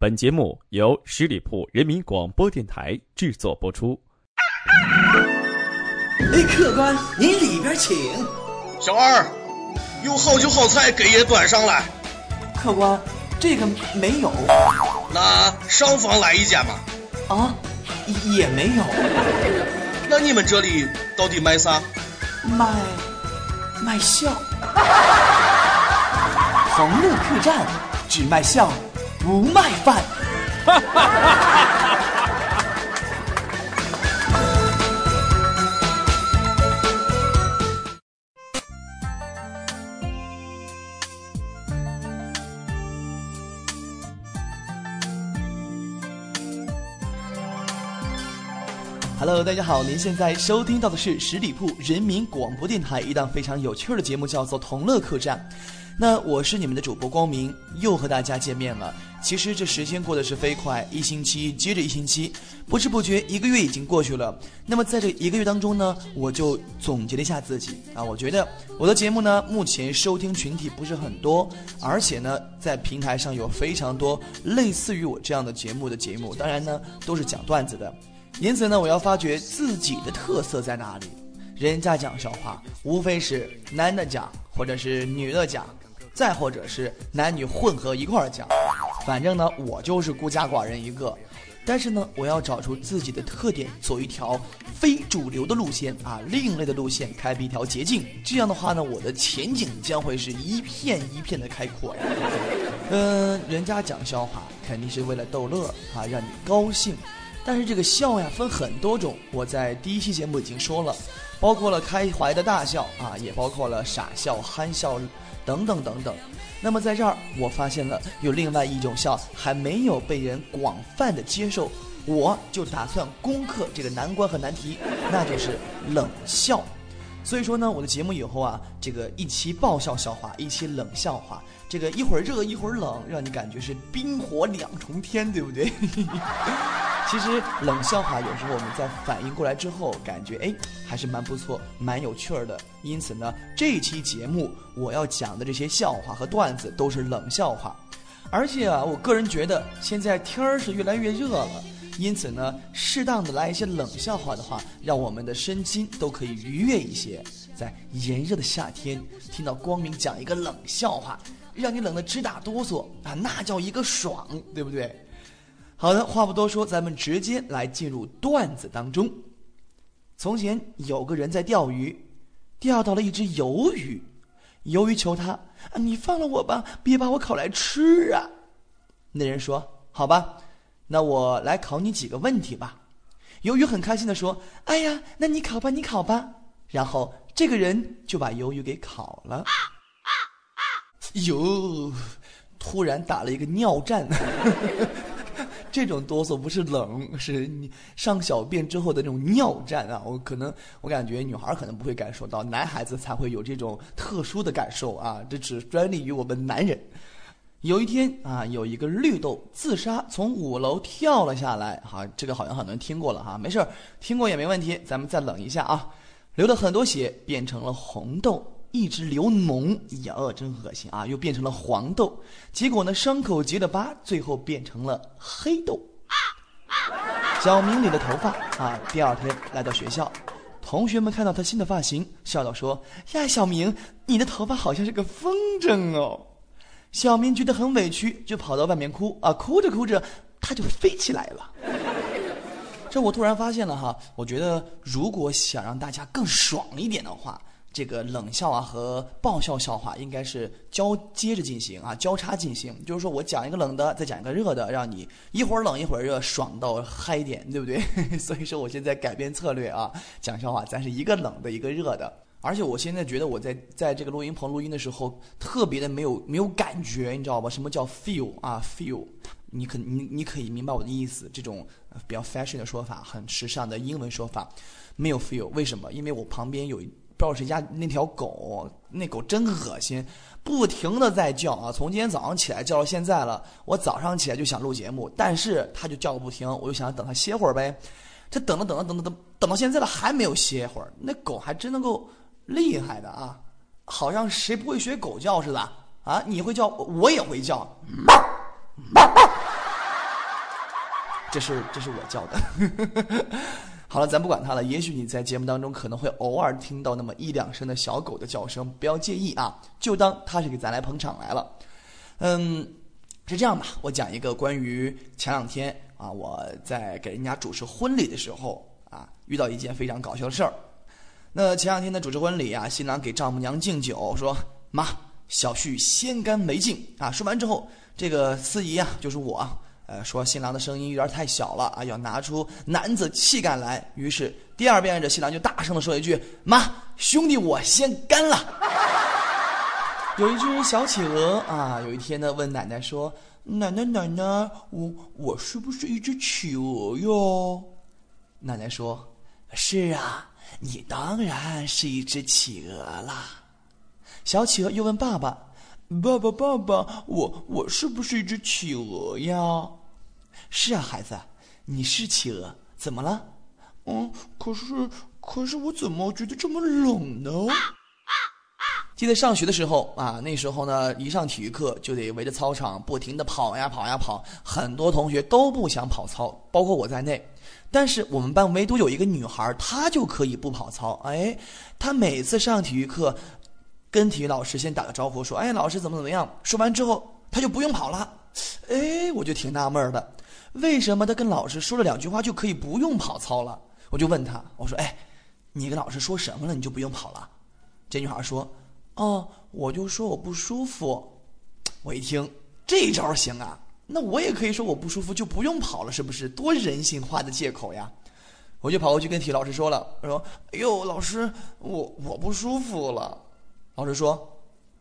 本节目由十里铺人民广播电台制作播出。哎，客官，您里边请。小二，有好酒好菜给爷端上来。客官，这个没有。那上房来一间吧。啊，也没有。那你们这里到底卖啥？卖卖笑。同乐客栈只卖笑，不卖饭。Hello，大家好，您现在收听到的是十里铺人民广播电台一档非常有趣的节目，叫做《同乐客栈》。那我是你们的主播光明，又和大家见面了。其实这时间过得是飞快，一星期接着一星期，不知不觉一个月已经过去了。那么在这一个月当中呢，我就总结了一下自己啊，我觉得我的节目呢，目前收听群体不是很多，而且呢，在平台上有非常多类似于我这样的节目的节目，当然呢，都是讲段子的。因此呢，我要发掘自己的特色在哪里。人家讲笑话，无非是男的讲，或者是女的讲。再或者是男女混合一块儿讲，反正呢，我就是孤家寡人一个。但是呢，我要找出自己的特点，走一条非主流的路线啊，另类的路线，开辟一条捷径。这样的话呢，我的前景将会是一片一片的开阔呀。嗯，人家讲笑话肯定是为了逗乐啊，让你高兴。但是这个笑呀，分很多种。我在第一期节目已经说了，包括了开怀的大笑啊，也包括了傻笑、憨笑。等等等等，那么在这儿我发现了有另外一种笑还没有被人广泛的接受，我就打算攻克这个难关和难题，那就是冷笑。所以说呢，我的节目以后啊，这个一期爆笑笑话，一期冷笑话，这个一会儿热一会儿冷，让你感觉是冰火两重天，对不对？其实冷笑话有时候我们在反应过来之后，感觉哎还是蛮不错、蛮有趣儿的。因此呢，这期节目我要讲的这些笑话和段子都是冷笑话。而且啊，我个人觉得现在天儿是越来越热了，因此呢，适当的来一些冷笑话的话，让我们的身心都可以愉悦一些。在炎热的夏天，听到光明讲一个冷笑话，让你冷得直打哆嗦啊，那叫一个爽，对不对？好的，话不多说，咱们直接来进入段子当中。从前有个人在钓鱼，钓到了一只鱿鱼，鱿鱼求他：“你放了我吧，别把我烤来吃啊！”那人说：“好吧，那我来考你几个问题吧。”鱿鱼很开心的说：“哎呀，那你考吧，你考吧。”然后这个人就把鱿鱼给烤了。哟，突然打了一个尿战。这种哆嗦不是冷，是你上小便之后的那种尿战啊！我可能我感觉女孩可能不会感受到，男孩子才会有这种特殊的感受啊！这只专利于我们男人。有一天啊，有一个绿豆自杀从五楼跳了下来，好，这个好像很多人听过了哈，没事听过也没问题，咱们再冷一下啊，流了很多血变成了红豆。一直流脓，呀，真恶心啊！又变成了黄豆，结果呢，伤口结的疤，最后变成了黑豆。小明理了头发啊，第二天来到学校，同学们看到他新的发型，笑道说：“呀，小明，你的头发好像是个风筝哦。”小明觉得很委屈，就跑到外面哭啊，哭着哭着，他就飞起来了。这我突然发现了哈，我觉得如果想让大家更爽一点的话。这个冷笑啊和爆笑笑话应该是交接着进行啊，交叉进行。就是说我讲一个冷的，再讲一个热的，让你一会儿冷一会儿热，爽到嗨点，对不对？所以说我现在改变策略啊，讲笑话咱是一个冷的，一个热的。而且我现在觉得我在在这个录音棚录音的时候特别的没有没有感觉，你知道吧？什么叫 feel 啊？feel，你可你你可以明白我的意思。这种比较 fashion 的说法，很时尚的英文说法，没有 feel。为什么？因为我旁边有。不知道谁家那条狗，那狗真恶心，不停的在叫啊！从今天早上起来叫到现在了。我早上起来就想录节目，但是它就叫个不停，我就想等它歇会儿呗。这等了等了等等等等到现在了，还没有歇会儿。那狗还真能够厉害的啊！好像谁不会学狗叫似的啊！你会叫，我也会叫。这是这是我叫的。好了，咱不管它了。也许你在节目当中可能会偶尔听到那么一两声的小狗的叫声，不要介意啊，就当它是给咱来捧场来了。嗯，是这样吧？我讲一个关于前两天啊，我在给人家主持婚礼的时候啊，遇到一件非常搞笑的事儿。那前两天的主持婚礼啊，新郎给丈母娘敬酒，说：“妈，小婿先干为敬啊。”说完之后，这个司仪啊，就是我。呃，说新郎的声音有点太小了啊，要拿出男子气概来。于是第二遍，这新郎就大声的说一句：“妈，兄弟，我先干了。” 有一只小企鹅啊，有一天呢，问奶奶说：“奶奶，奶奶，我我是不是一只企鹅哟？”奶奶说：“是啊，你当然是一只企鹅啦。”小企鹅又问爸爸：“爸爸，爸爸，我我是不是一只企鹅呀？”是啊，孩子，你是企鹅，怎么了？嗯，可是，可是我怎么觉得这么冷呢？记得上学的时候啊，那时候呢，一上体育课就得围着操场不停的跑呀跑呀跑，很多同学都不想跑操，包括我在内。但是我们班唯独有一个女孩，她就可以不跑操。哎，她每次上体育课，跟体育老师先打个招呼，说：“哎，老师怎么怎么样？”说完之后，他就不用跑了。哎，我就挺纳闷的。为什么他跟老师说了两句话就可以不用跑操了？我就问他，我说：“哎，你跟老师说什么了？你就不用跑了？”这女孩说：“哦，我就说我不舒服。”我一听这招行啊，那我也可以说我不舒服就不用跑了，是不是？多人性化的借口呀！我就跑过去跟体育老师说了，我说：“哎呦，老师，我我不舒服了。”老师说：“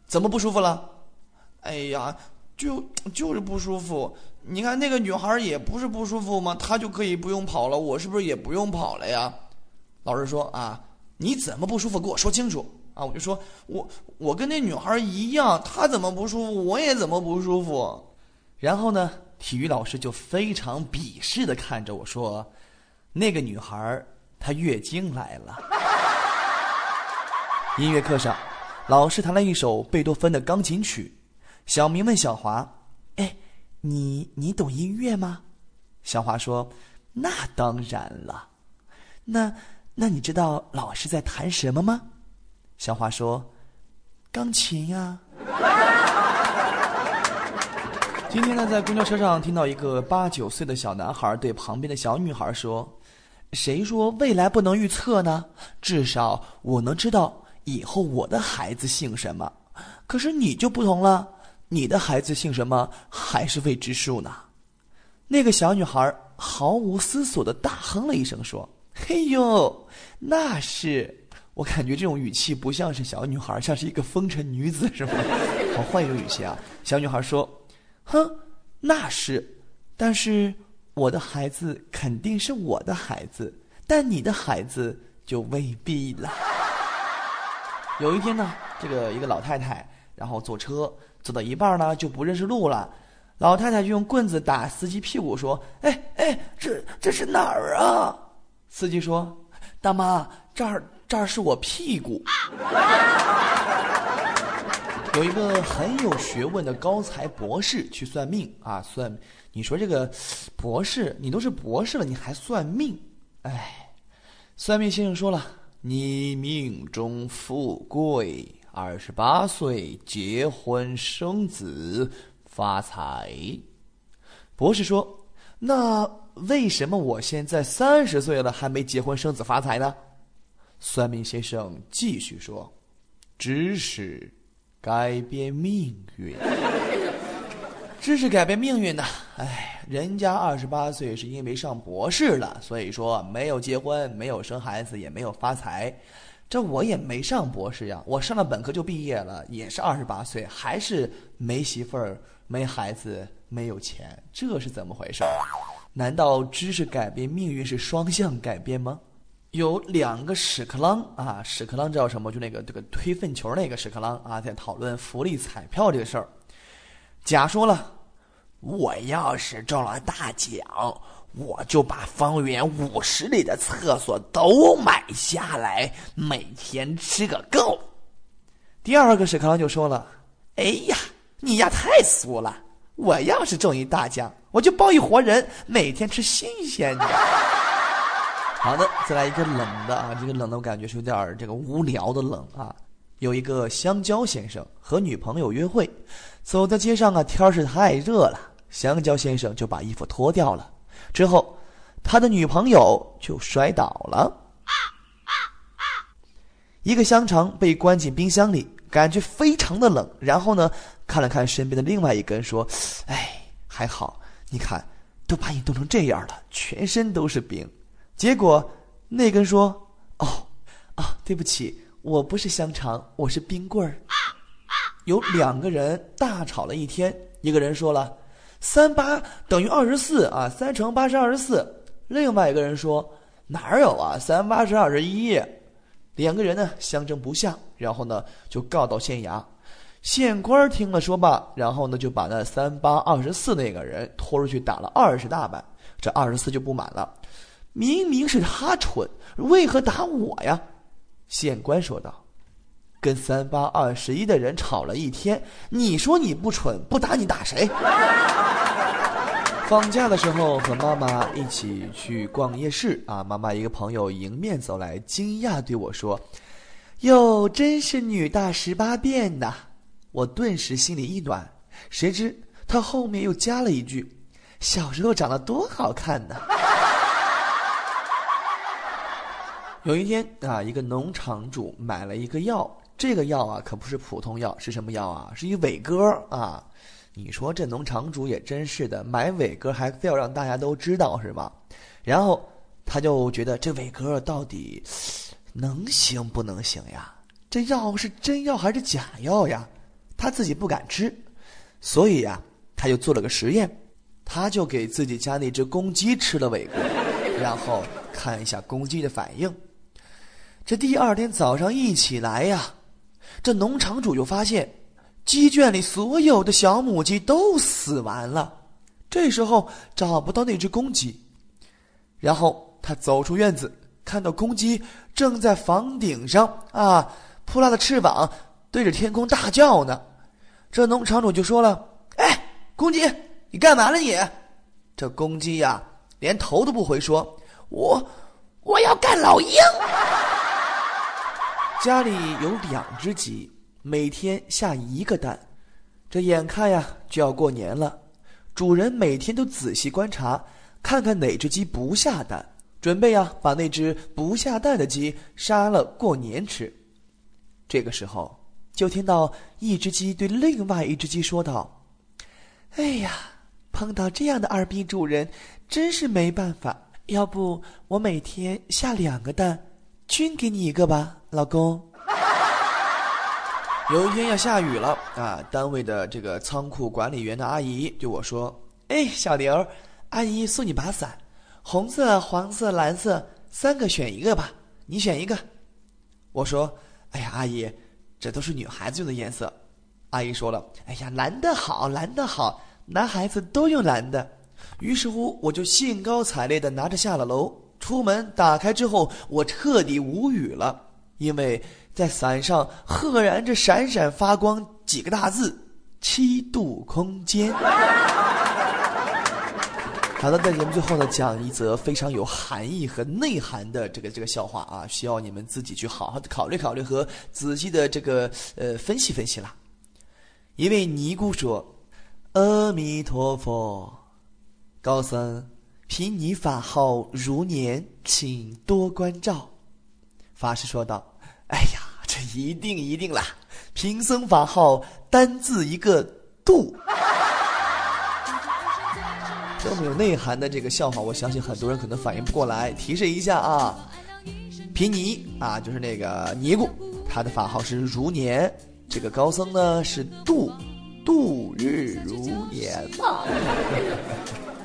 怎么不舒服了？”哎呀，就就是不舒服。你看那个女孩也不是不舒服吗？她就可以不用跑了，我是不是也不用跑了呀？老师说啊，你怎么不舒服？给我说清楚啊！我就说我我跟那女孩一样，她怎么不舒服，我也怎么不舒服。然后呢，体育老师就非常鄙视的看着我说：“那个女孩她月经来了。”音乐课上，老师弹了一首贝多芬的钢琴曲，小明问小华：“哎。”你你懂音乐吗？小华说：“那当然了。”那那你知道老师在弹什么吗？小华说：“钢琴呀。”今天呢，在公交车上听到一个八九岁的小男孩对旁边的小女孩说：“谁说未来不能预测呢？至少我能知道以后我的孩子姓什么。可是你就不同了。”你的孩子姓什么还是未知数呢？那个小女孩毫无思索的大哼了一声，说：“嘿呦，那是……我感觉这种语气不像是小女孩，像是一个风尘女子，是吗？好换一种语气啊。”小女孩说：“哼，那是，但是我的孩子肯定是我的孩子，但你的孩子就未必了。”有一天呢，这个一个老太太，然后坐车。走到一半呢，就不认识路了。老太太就用棍子打司机屁股，说：“哎哎，这这是哪儿啊？”司机说：“大妈，这儿这儿是我屁股。”有一个很有学问的高才博士去算命啊，算你说这个博士，你都是博士了，你还算命？哎，算命先生说了，你命中富贵。二十八岁结婚生子发财。博士说：“那为什么我现在三十岁了还没结婚生子发财呢？”算命先生继续说：“知识改变命运，知识改变命运呢？哎，人家二十八岁是因为上博士了，所以说没有结婚，没有生孩子，也没有发财。”这我也没上博士呀，我上了本科就毕业了，也是二十八岁，还是没媳妇儿、没孩子、没有钱，这是怎么回事？难道知识改变命运是双向改变吗？有两个屎壳郎啊，屎壳郎知道什么？就那个这个推粪球那个屎壳郎啊，在讨论福利彩票这个事儿。甲说了，我要是中了大奖。我就把方圆五十里的厕所都买下来，每天吃个够。第二个屎壳郎就说了：“哎呀，你呀太俗了！我要是中一大奖，我就包一活人，每天吃新鲜的。好的，再来一个冷的啊，这个冷的我感觉是有点这个无聊的冷啊。有一个香蕉先生和女朋友约会，走在街上啊，天是太热了，香蕉先生就把衣服脱掉了，之后他的女朋友就摔倒了。一个香肠被关进冰箱里，感觉非常的冷。然后呢，看了看身边的另外一根，说：“哎，还好，你看，都把你冻成这样了，全身都是冰。”结果那根说：“哦，啊，对不起，我不是香肠，我是冰棍儿。”有两个人大吵了一天，一个人说了：“三八等于二十四啊，三乘八是二十四。”另外一个人说：“哪有啊，三八是二十一。”两个人呢相争不下，然后呢就告到县衙。县官听了说罢，然后呢就把那三八二十四那个人拖出去打了二十大板。这二十四就不满了，明明是他蠢，为何打我呀？县官说道：“跟三八二十一的人吵了一天，你说你不蠢，不打你打谁？”放假的时候和妈妈一起去逛夜市啊，妈妈一个朋友迎面走来，惊讶对我说：“哟，真是女大十八变呐！”我顿时心里一暖，谁知他后面又加了一句：“小时候长得多好看呢。”有一天啊，一个农场主买了一个药，这个药啊可不是普通药，是什么药啊？是一伟哥啊。你说这农场主也真是的，买伟哥还非要让大家都知道是吧？然后他就觉得这伟哥到底能行不能行呀？这药是真药还是假药呀？他自己不敢吃，所以呀，他就做了个实验，他就给自己家那只公鸡吃了伟哥，然后看一下公鸡的反应。这第二天早上一起来呀，这农场主就发现。鸡圈里所有的小母鸡都死完了，这时候找不到那只公鸡，然后他走出院子，看到公鸡正在房顶上啊，扑拉着翅膀对着天空大叫呢。这农场主就说了：“哎，公鸡，你干嘛了你？”这公鸡呀，连头都不回，说：“我我要干老鹰。”家里有两只鸡。每天下一个蛋，这眼看呀就要过年了，主人每天都仔细观察，看看哪只鸡不下蛋，准备呀把那只不下蛋的鸡杀了过年吃。这个时候，就听到一只鸡对另外一只鸡说道：“哎呀，碰到这样的二逼主人，真是没办法。要不我每天下两个蛋，均给你一个吧，老公。”有一天要下雨了啊！单位的这个仓库管理员的阿姨对我说：“哎，小刘，阿姨送你把伞，红色、黄色、蓝色三个选一个吧，你选一个。”我说：“哎呀，阿姨，这都是女孩子用的颜色。”阿姨说了：“哎呀，蓝的好，蓝的好，男孩子都用蓝的。”于是乎，我就兴高采烈的拿着下了楼，出门打开之后，我彻底无语了，因为。在伞上赫然着闪闪发光几个大字：“七度空间。”好的，在节目最后呢，讲一则非常有含义和内涵的这个这个笑话啊，需要你们自己去好好的考虑考虑和仔细的这个呃分析分析啦。一位尼姑说：“阿弥陀佛，高僧，凭你法号如年，请多关照。”法师说道：“哎呀。”这一定一定啦！贫僧法号单字一个度，这么有内涵的这个笑话，我相信很多人可能反应不过来。提示一下啊，贫尼啊，就是那个尼姑，他的法号是如年，这个高僧呢是度，度日如年嘛。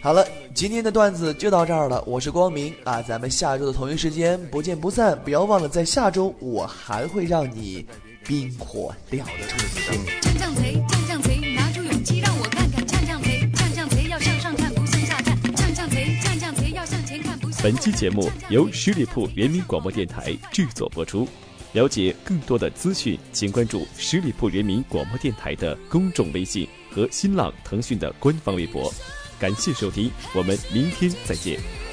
好了，今天的段子就到这儿了。我是光明啊，咱们下周的同一时间不见不散。不要忘了，在下周我还会让你冰火两重天。降降贼，降降贼，拿出勇气让我看看。降降贼，降降贼，要向上看，不向下看。降降贼，降降贼，要向前看，不向。本期节目由十里铺人民广播电台制作播出。了解更多的资讯，请关注十里铺人民广播电台的公众微信和新浪、腾讯的官方微博。感谢收听我们明天再见。